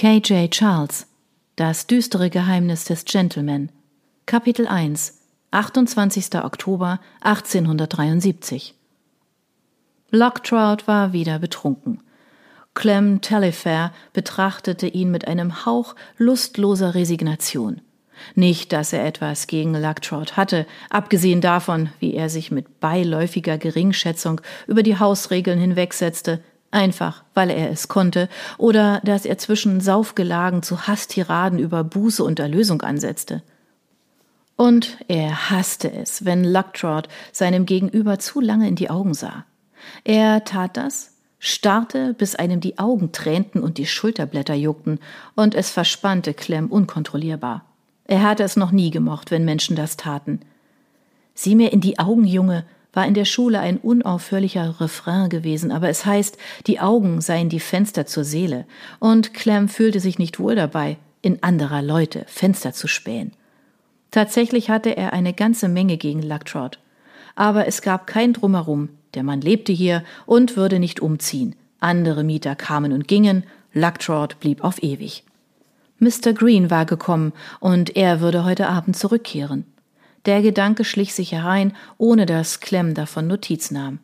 K.J. Charles Das düstere Geheimnis des Gentleman Kapitel 1 28. Oktober 1873 Locktrout war wieder betrunken. Clem Taillefer betrachtete ihn mit einem Hauch lustloser Resignation. Nicht, dass er etwas gegen Lucktrout hatte, abgesehen davon, wie er sich mit beiläufiger Geringschätzung über die Hausregeln hinwegsetzte, einfach weil er es konnte, oder dass er zwischen Saufgelagen zu Hasstiraden über Buße und Erlösung ansetzte. Und er hasste es, wenn Lucktrout seinem Gegenüber zu lange in die Augen sah. Er tat das, starrte, bis einem die Augen tränten und die Schulterblätter juckten, und es verspannte Clem unkontrollierbar. Er hatte es noch nie gemocht, wenn Menschen das taten. Sieh mir in die Augen, Junge, war in der Schule ein unaufhörlicher Refrain gewesen, aber es heißt, die Augen seien die Fenster zur Seele, und Clem fühlte sich nicht wohl dabei, in anderer Leute Fenster zu spähen. Tatsächlich hatte er eine ganze Menge gegen Lucktrot, aber es gab kein Drumherum, der Mann lebte hier und würde nicht umziehen. Andere Mieter kamen und gingen, Lucktrot blieb auf ewig. Mr. Green war gekommen und er würde heute Abend zurückkehren. Der Gedanke schlich sich herein, ohne dass Clem davon Notiz nahm.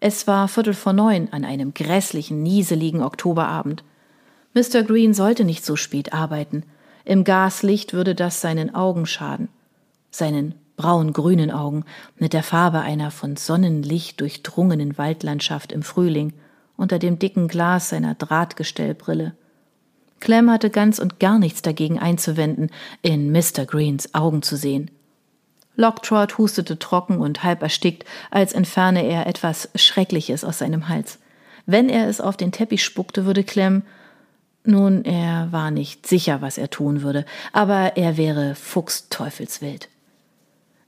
Es war Viertel vor neun an einem grässlichen, nieseligen Oktoberabend. Mr. Green sollte nicht so spät arbeiten. Im Gaslicht würde das seinen Augen schaden. Seinen braun-grünen Augen mit der Farbe einer von Sonnenlicht durchdrungenen Waldlandschaft im Frühling unter dem dicken Glas seiner Drahtgestellbrille. Clem hatte ganz und gar nichts dagegen einzuwenden, in Mr. Greens Augen zu sehen. Locktrot hustete trocken und halb erstickt, als entferne er etwas Schreckliches aus seinem Hals. Wenn er es auf den Teppich spuckte, würde Clem nun, er war nicht sicher, was er tun würde, aber er wäre fuchsteufelswild.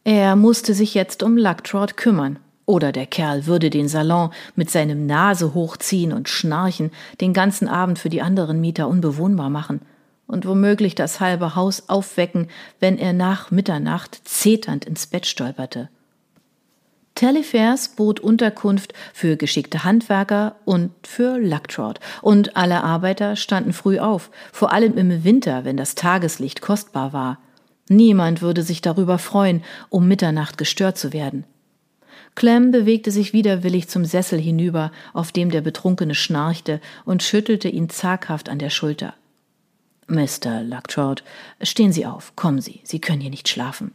Er musste sich jetzt um Lucktrot kümmern, oder der Kerl würde den Salon mit seinem Nase hochziehen und Schnarchen den ganzen Abend für die anderen Mieter unbewohnbar machen und womöglich das halbe Haus aufwecken, wenn er nach Mitternacht zeternd ins Bett stolperte. Telefers bot Unterkunft für geschickte Handwerker und für Lucktrot, und alle Arbeiter standen früh auf, vor allem im Winter, wenn das Tageslicht kostbar war. Niemand würde sich darüber freuen, um Mitternacht gestört zu werden. Clem bewegte sich widerwillig zum Sessel hinüber, auf dem der Betrunkene schnarchte, und schüttelte ihn zaghaft an der Schulter. Mr. Lucktrout, stehen Sie auf, kommen Sie, Sie können hier nicht schlafen.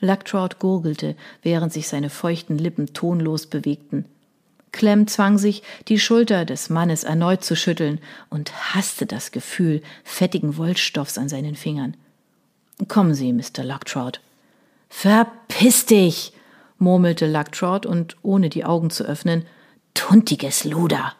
Lucktrout gurgelte, während sich seine feuchten Lippen tonlos bewegten. Clem zwang sich, die Schulter des Mannes erneut zu schütteln und hasste das Gefühl fettigen Wollstoffs an seinen Fingern. Kommen Sie, Mr. Lucktrout. Verpiss dich, murmelte Lucktrout und ohne die Augen zu öffnen, tuntiges Luder.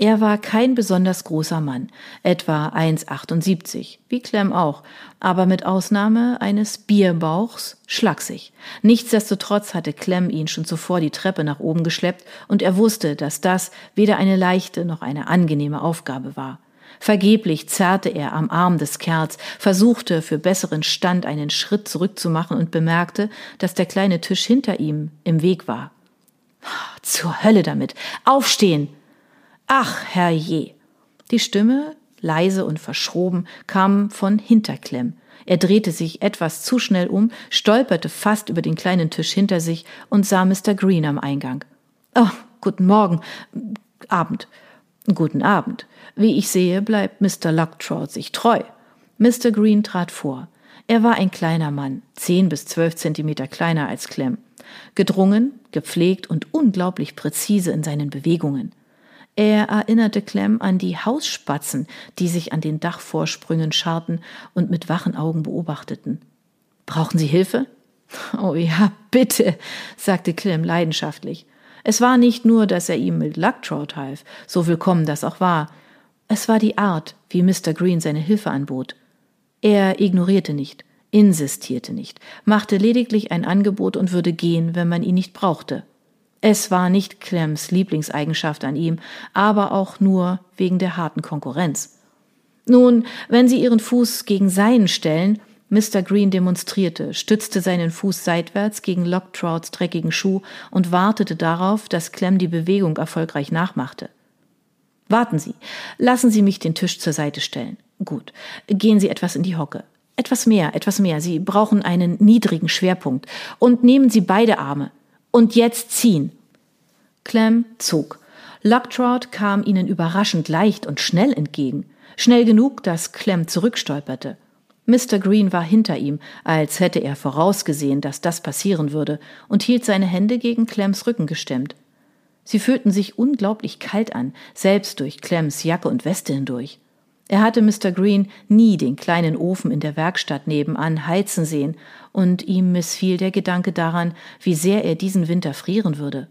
Er war kein besonders großer Mann, etwa 1,78, wie Clem auch, aber mit Ausnahme eines Bierbauchs schlaksig. Nichtsdestotrotz hatte Clem ihn schon zuvor die Treppe nach oben geschleppt und er wusste, dass das weder eine leichte noch eine angenehme Aufgabe war. Vergeblich zerrte er am Arm des Kerls, versuchte für besseren Stand einen Schritt zurückzumachen und bemerkte, dass der kleine Tisch hinter ihm im Weg war. Zur Hölle damit. Aufstehen! Ach, herrje! Die Stimme, leise und verschroben, kam von Hinterklemm. Er drehte sich etwas zu schnell um, stolperte fast über den kleinen Tisch hinter sich und sah Mr. Green am Eingang. Oh, guten Morgen. Abend. Guten Abend. Wie ich sehe, bleibt Mr. Lucktrout sich treu. Mr. Green trat vor. Er war ein kleiner Mann, zehn bis zwölf Zentimeter kleiner als Clem. Gedrungen, gepflegt und unglaublich präzise in seinen Bewegungen. Er erinnerte Clem an die Hausspatzen, die sich an den Dachvorsprüngen scharten und mit wachen Augen beobachteten. Brauchen Sie Hilfe? Oh ja, bitte, sagte Clem leidenschaftlich. Es war nicht nur, dass er ihm mit Lucktrout half, so willkommen das auch war. Es war die Art, wie Mr. Green seine Hilfe anbot. Er ignorierte nicht, insistierte nicht, machte lediglich ein Angebot und würde gehen, wenn man ihn nicht brauchte. Es war nicht Clems Lieblingseigenschaft an ihm, aber auch nur wegen der harten Konkurrenz. Nun, wenn Sie Ihren Fuß gegen seinen stellen, Mr. Green demonstrierte, stützte seinen Fuß seitwärts gegen Locktrouts dreckigen Schuh und wartete darauf, dass Clem die Bewegung erfolgreich nachmachte. Warten Sie. Lassen Sie mich den Tisch zur Seite stellen. Gut. Gehen Sie etwas in die Hocke. Etwas mehr, etwas mehr. Sie brauchen einen niedrigen Schwerpunkt. Und nehmen Sie beide Arme. Und jetzt ziehen. Clem zog. Locktrout kam ihnen überraschend leicht und schnell entgegen. Schnell genug, dass Clem zurückstolperte. Mr. Green war hinter ihm, als hätte er vorausgesehen, dass das passieren würde, und hielt seine Hände gegen Clems Rücken gestemmt. Sie fühlten sich unglaublich kalt an, selbst durch Clems Jacke und Weste hindurch. Er hatte Mr. Green nie den kleinen Ofen in der Werkstatt nebenan heizen sehen, und ihm missfiel der Gedanke daran, wie sehr er diesen Winter frieren würde.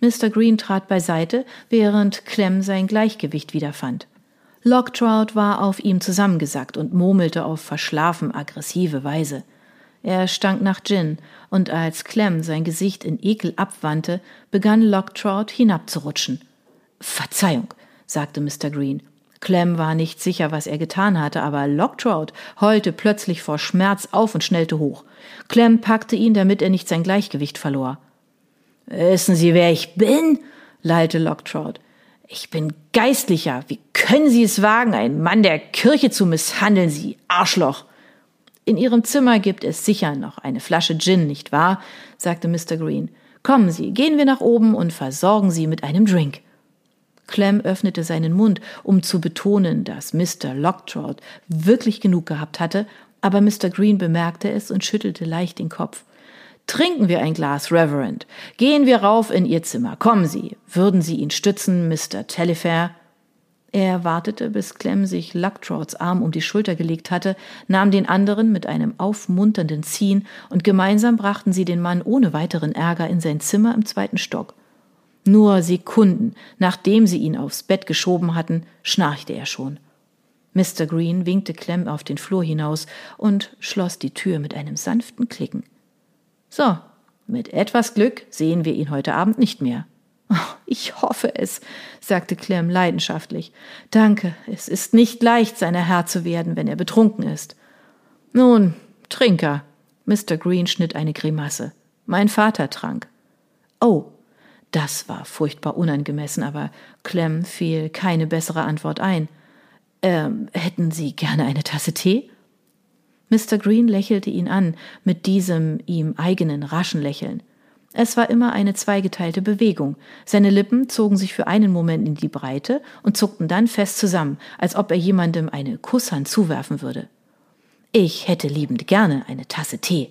Mr. Green trat beiseite, während Clem sein Gleichgewicht wiederfand. Locktrout war auf ihm zusammengesackt und murmelte auf verschlafen aggressive Weise. Er stank nach Gin, und als Clem sein Gesicht in Ekel abwandte, begann Locktrout hinabzurutschen. Verzeihung, sagte Mr. Green. Clem war nicht sicher, was er getan hatte, aber Locktrout heulte plötzlich vor Schmerz auf und schnellte hoch. Clem packte ihn, damit er nicht sein Gleichgewicht verlor. Wissen Sie, wer ich bin? lallte Locktrout. Ich bin Geistlicher. Wie können Sie es wagen, einen Mann der Kirche zu misshandeln, Sie Arschloch? In Ihrem Zimmer gibt es sicher noch eine Flasche Gin, nicht wahr? sagte Mr. Green. Kommen Sie, gehen wir nach oben und versorgen Sie mit einem Drink. Clem öffnete seinen Mund, um zu betonen, dass Mr. Locktrout wirklich genug gehabt hatte, aber Mr. Green bemerkte es und schüttelte leicht den Kopf. Trinken wir ein Glas, Reverend. Gehen wir rauf in Ihr Zimmer. Kommen Sie. Würden Sie ihn stützen, Mr. Tellifair? Er wartete, bis Clem sich Lucktrauts Arm um die Schulter gelegt hatte, nahm den anderen mit einem aufmunternden Ziehen und gemeinsam brachten sie den Mann ohne weiteren Ärger in sein Zimmer im zweiten Stock. Nur Sekunden, nachdem sie ihn aufs Bett geschoben hatten, schnarchte er schon. Mr. Green winkte Clem auf den Flur hinaus und schloss die Tür mit einem sanften Klicken. So, mit etwas Glück sehen wir ihn heute Abend nicht mehr. Oh, ich hoffe es, sagte Clem leidenschaftlich. Danke, es ist nicht leicht, seiner Herr zu werden, wenn er betrunken ist. Nun, Trinker. Mr. Green schnitt eine Grimasse. Mein Vater trank. Oh, das war furchtbar unangemessen, aber Clem fiel keine bessere Antwort ein. Ähm, hätten Sie gerne eine Tasse Tee? Mr. Green lächelte ihn an mit diesem ihm eigenen raschen Lächeln. Es war immer eine zweigeteilte Bewegung. Seine Lippen zogen sich für einen Moment in die Breite und zuckten dann fest zusammen, als ob er jemandem eine Kusshand zuwerfen würde. Ich hätte liebend gerne eine Tasse Tee.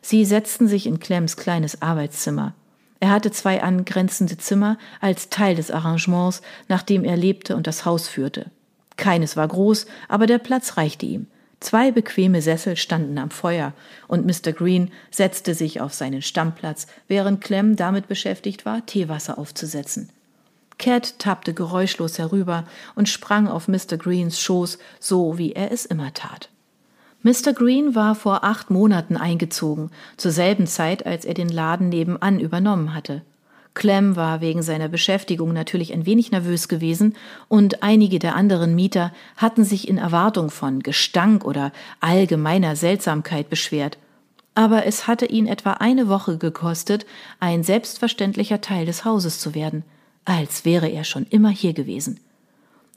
Sie setzten sich in Clems kleines Arbeitszimmer. Er hatte zwei angrenzende Zimmer als Teil des Arrangements, nach dem er lebte und das Haus führte. Keines war groß, aber der Platz reichte ihm. Zwei bequeme Sessel standen am Feuer, und Mr. Green setzte sich auf seinen Stammplatz, während Clem damit beschäftigt war, Teewasser aufzusetzen. Cat tappte geräuschlos herüber und sprang auf Mr. Greens Schoß, so wie er es immer tat. Mr. Green war vor acht Monaten eingezogen, zur selben Zeit, als er den Laden nebenan übernommen hatte. Clem war wegen seiner Beschäftigung natürlich ein wenig nervös gewesen und einige der anderen Mieter hatten sich in Erwartung von Gestank oder allgemeiner Seltsamkeit beschwert. Aber es hatte ihn etwa eine Woche gekostet, ein selbstverständlicher Teil des Hauses zu werden, als wäre er schon immer hier gewesen.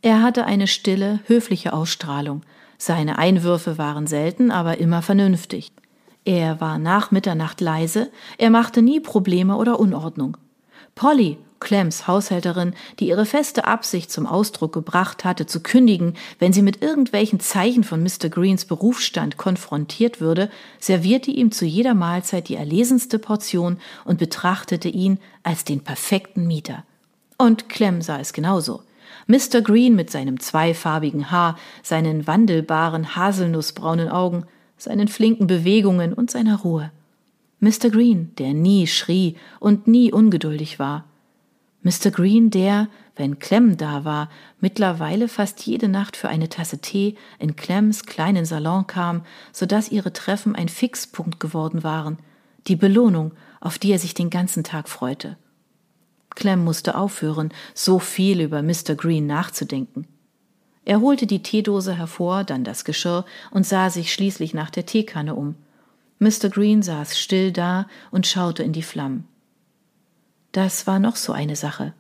Er hatte eine stille, höfliche Ausstrahlung. Seine Einwürfe waren selten, aber immer vernünftig. Er war nach Mitternacht leise, er machte nie Probleme oder Unordnung. Polly, Clems Haushälterin, die ihre feste Absicht zum Ausdruck gebracht hatte, zu kündigen, wenn sie mit irgendwelchen Zeichen von Mr. Greens Berufsstand konfrontiert würde, servierte ihm zu jeder Mahlzeit die erlesenste Portion und betrachtete ihn als den perfekten Mieter. Und Clem sah es genauso. Mr. Green mit seinem zweifarbigen Haar, seinen wandelbaren haselnussbraunen Augen, seinen flinken Bewegungen und seiner Ruhe. Mr. Green, der nie schrie und nie ungeduldig war. Mr. Green, der, wenn Clem da war, mittlerweile fast jede Nacht für eine Tasse Tee in Clems kleinen Salon kam, so dass ihre Treffen ein Fixpunkt geworden waren, die Belohnung, auf die er sich den ganzen Tag freute. Clem musste aufhören, so viel über Mr. Green nachzudenken. Er holte die Teedose hervor, dann das Geschirr und sah sich schließlich nach der Teekanne um. Mr. Green saß still da und schaute in die Flammen. Das war noch so eine Sache.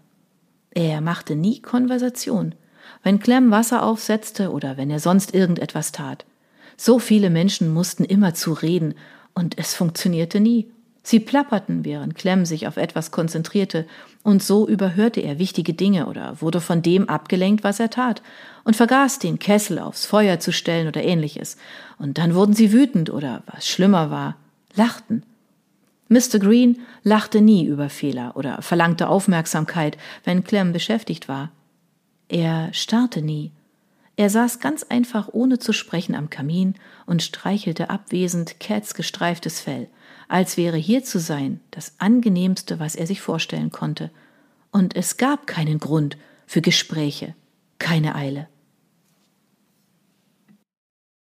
Er machte nie Konversation, wenn Clem Wasser aufsetzte oder wenn er sonst irgendetwas tat. So viele Menschen mussten immerzu reden, und es funktionierte nie. Sie plapperten, während Clem sich auf etwas konzentrierte, und so überhörte er wichtige Dinge oder wurde von dem abgelenkt, was er tat, und vergaß den Kessel aufs Feuer zu stellen oder ähnliches. Und dann wurden sie wütend oder, was schlimmer war, lachten. Mr. Green lachte nie über Fehler oder verlangte Aufmerksamkeit, wenn Clem beschäftigt war. Er starrte nie. Er saß ganz einfach ohne zu sprechen am Kamin und streichelte abwesend Cats gestreiftes Fell, als wäre hier zu sein das angenehmste, was er sich vorstellen konnte. Und es gab keinen Grund für Gespräche, keine Eile.